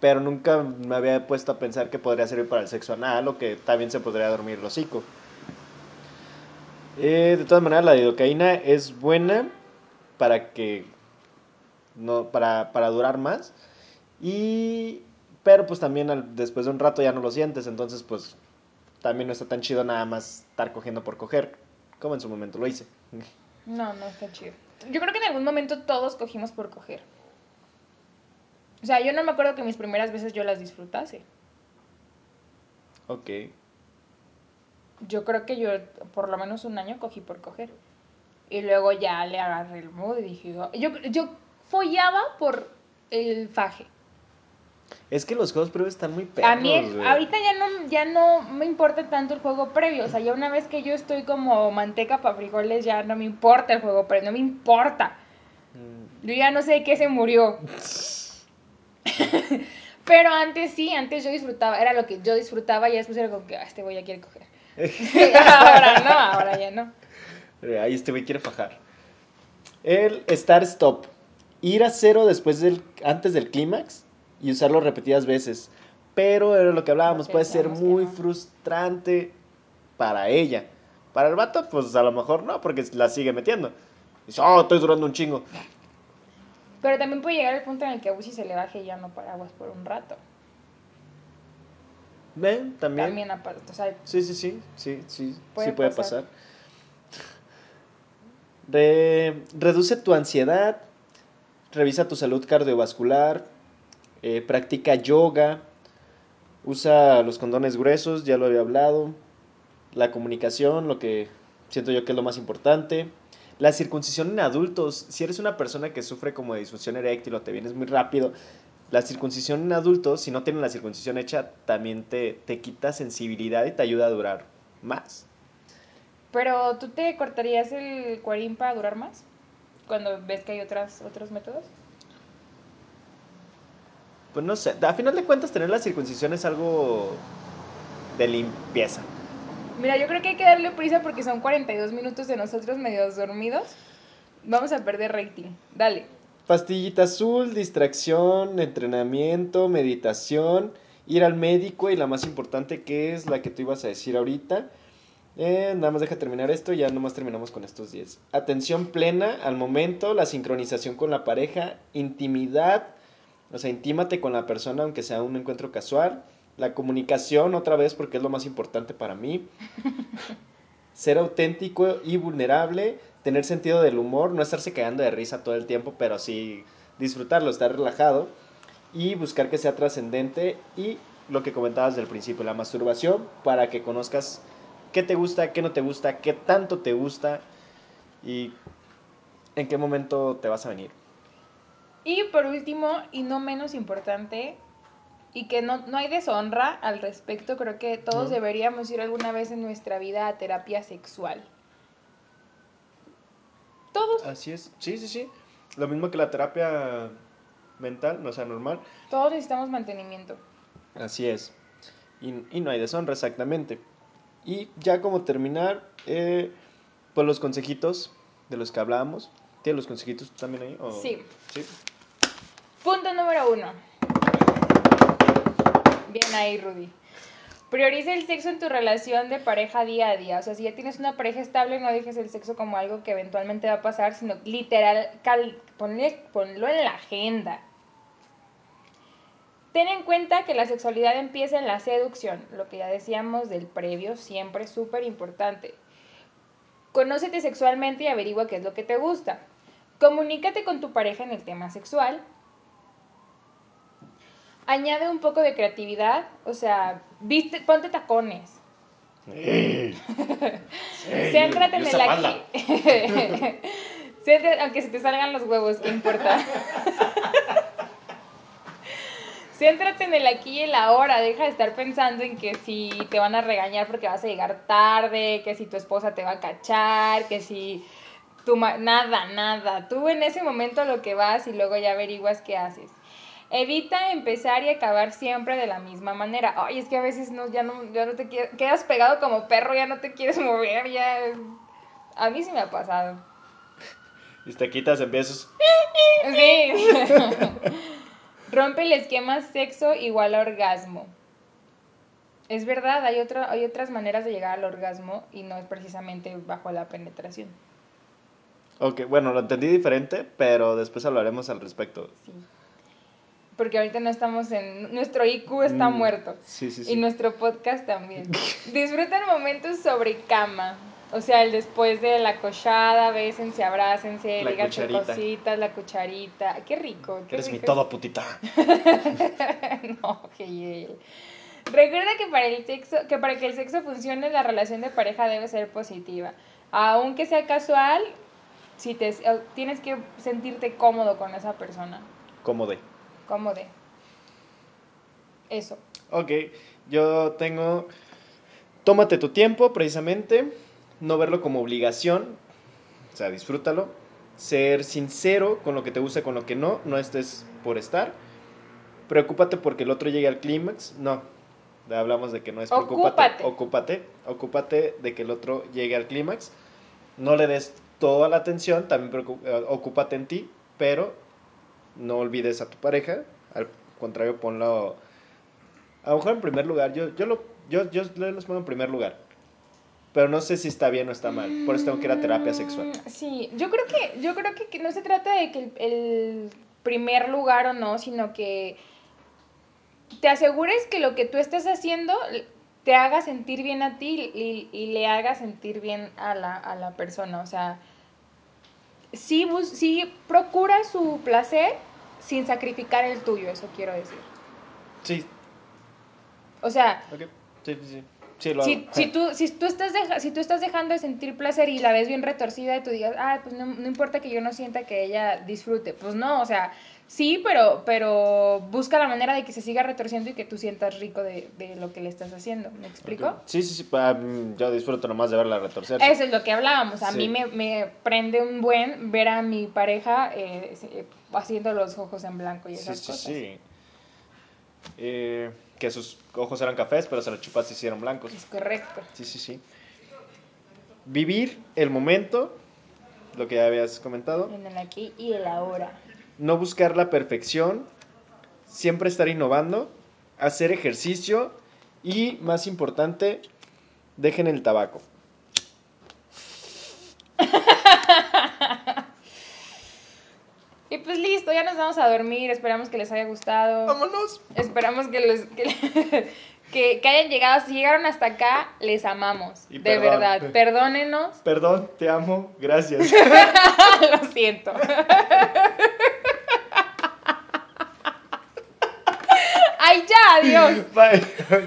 pero nunca me había puesto a pensar que podría servir para el sexo anal o que también se podría dormir el hocico. Eh, de todas maneras, la lidocaína es buena para que no para, para durar más y pero pues también al- después de un rato ya no lo sientes, entonces pues también no está tan chido nada más estar cogiendo por coger, como en su momento lo hice. No, no está chido. Yo creo que en algún momento todos cogimos por coger. O sea, yo no me acuerdo que mis primeras veces yo las disfrutase. Ok. Yo creo que yo por lo menos un año cogí por coger. Y luego ya le agarré el mood y dije, "Oh". yo, yo follaba por el faje. Es que los juegos previos están muy perros, A mí, ahorita ya no, ya no me importa tanto el juego previo. O sea, ya una vez que yo estoy como manteca para frijoles, ya no me importa el juego previo, no me importa. Mm, Yo ya no sé de qué se murió. Pero antes sí, antes yo disfrutaba, era lo que yo disfrutaba y después era como que, ah, este güey ya quiere coger. Ahora no, ahora ya no. Eh, Ahí este güey quiere fajar. El Star Stop. Ir a cero después del, antes del clímax y usarlo repetidas veces. Pero era lo que hablábamos, puede ser muy no. frustrante para ella. Para el vato, pues a lo mejor no, porque la sigue metiendo. Dice, oh, estoy durando un chingo. Pero también puede llegar el punto en el que a Busi se le baje y ya no paraguas por un rato. ¿Ven? También. También aparte, o sea, Sí, sí, sí, sí, sí, Puede sí puede pasar. pasar. Re- reduce tu ansiedad, revisa tu salud cardiovascular, eh, practica yoga, usa los condones gruesos, ya lo había hablado, la comunicación, lo que siento yo que es lo más importante. La circuncisión en adultos, si eres una persona que sufre como de disfunción eréctil o te vienes muy rápido, la circuncisión en adultos, si no tienen la circuncisión hecha, también te, te quita sensibilidad y te ayuda a durar más. pero ¿tú te cortarías el cuarín para durar más? Cuando ves que hay otras, otros métodos. Pues no sé, a final de cuentas tener la circuncisión es algo de limpieza. Mira, yo creo que hay que darle prisa porque son 42 minutos de nosotros medios dormidos. Vamos a perder rating. Dale. Pastillita azul, distracción, entrenamiento, meditación, ir al médico y la más importante que es la que tú ibas a decir ahorita. Eh, nada más deja terminar esto y ya nomás terminamos con estos 10. Atención plena al momento, la sincronización con la pareja, intimidad, o sea, intímate con la persona aunque sea un encuentro casual. La comunicación otra vez porque es lo más importante para mí. Ser auténtico y vulnerable, tener sentido del humor, no estarse cagando de risa todo el tiempo, pero sí disfrutarlo, estar relajado y buscar que sea trascendente y lo que comentabas del principio, la masturbación, para que conozcas qué te gusta, qué no te gusta, qué tanto te gusta y en qué momento te vas a venir. Y por último, y no menos importante, y que no, no hay deshonra al respecto, creo que todos No. deberíamos ir alguna vez en nuestra vida a terapia sexual. Todos, Así es, sí, sí, sí. Lo mismo que la terapia mental, no sea normal. todos necesitamos mantenimiento. Así es. Y, y no hay deshonra, exactamente. Y ya como terminar, eh, pues los consejitos de los que hablábamos. ¿Tienes los consejitos también ahí? o- Sí. Sí. Punto número uno. Bien ahí, Rudy. Prioriza el sexo en tu relación de pareja día a día. O sea, si ya tienes una pareja estable, no dejes el sexo como algo que eventualmente va a pasar, sino literal, ponlo en la agenda. Ten en cuenta que la sexualidad empieza en la seducción, lo que ya decíamos del previo, siempre súper importante. Conócete sexualmente y averigua qué es lo que te gusta. Comunícate con tu pareja en el tema sexual. Añade un poco de creatividad, o sea, viste, ponte tacones. Céntrate en el aquí. Céntrate- aunque se te salgan los huevos, ¿qué importa? Céntrate en el aquí y el ahora. Deja de estar pensando en que si te van a regañar porque vas a llegar tarde, que si tu esposa te va a cachar, que si tu ma- nada, nada. Tú en ese momento lo que vas y luego ya averiguas qué haces. Evita empezar y acabar siempre de la misma manera. Ay, es que a veces no, ya no, ya no te quieres, quedas pegado como perro, ya no te quieres mover, ya. A mí sí me ha pasado. Y te quitas, empiezas. Sí. Rompe el esquema sexo igual a orgasmo. Es verdad, hay, otra, hay otras maneras de llegar al orgasmo y no es precisamente bajo la penetración. Ok, bueno, lo entendí diferente, pero después hablaremos al respecto. Sí. Porque ahorita no estamos en... Nuestro IQ está Mm, muerto. Sí, sí, Y sí. nuestro podcast también. Disfrutan momentos sobre cama. O sea, el después de la cochada, bésense, abrácense, La cucharita. cositas, la cucharita. Qué rico. Qué Eres mi todo, putita. no, que él. Recuerda que para el sexo, que para que el sexo funcione, la relación de pareja debe ser positiva. Aunque sea casual, si te tienes que sentirte cómodo con esa persona. Cómodo. Cómodo. Eso. Ok, yo tengo... Tómate tu tiempo, precisamente. No verlo como obligación. O sea, disfrútalo. Ser sincero con lo que te gusta y con lo que no. No estés por estar. Preocúpate porque el otro llegue al clímax. No. Hablamos de que no es preocúpate. Ocúpate. Ocúpate. De que el otro llegue al clímax. No le des toda la atención. También eh, ocúpate en ti. Pero no olvides a tu pareja. Al contrario, ponlo a lo mejor en primer lugar, yo, yo, lo, yo, yo los pongo en primer lugar. Pero no sé si está bien o está mal. Por eso tengo que ir a terapia sexual. Mm, Sí, yo creo que, yo creo que, no se trata de que el, el primer lugar o no, sino que te asegures que lo que tú estás haciendo te haga sentir bien a ti y, y le haga sentir bien a la, a la persona. O sea, sí, bus, sí procura su placer sin sacrificar el tuyo, eso quiero decir. Sí, O sea. Sí, sí, sí. Sí, lo si, si, tú, si, tú estás deja- si tú estás dejando de sentir placer y la ves bien retorcida y tú digas, ah, pues no, no importa que yo no sienta que ella disfrute. Pues no, o sea, sí, pero, pero busca la manera de que se siga retorciendo y que tú sientas rico de, de lo que le estás haciendo. ¿Me explico? Sí, sí, sí. pa- mm, yo disfruto nomás de verla retorcerse. Eso es lo que hablábamos. A Sí. mí me, me prende un buen ver a mi pareja eh, se- haciendo los ojos en blanco y Sí, esas sí, cosas. sí. Eh, que sus ojos eran cafés, pero se los chupaste y hicieron blancos. Es correcto. Sí, sí, sí. Vivir el momento, lo que ya habías comentado. En el aquí y el ahora. No buscar la perfección, siempre estar innovando, hacer ejercicio y, más importante, dejen el tabaco. Y pues listo, ya nos vamos a dormir. Esperamos que les haya gustado. ¡Vámonos! Esperamos que les que, que, que hayan llegado. Si llegaron hasta acá, les amamos. Y de perdón. verdad. Perdónenos. Perdón, te amo, gracias. Lo siento. Ay, ya, adiós. Bye.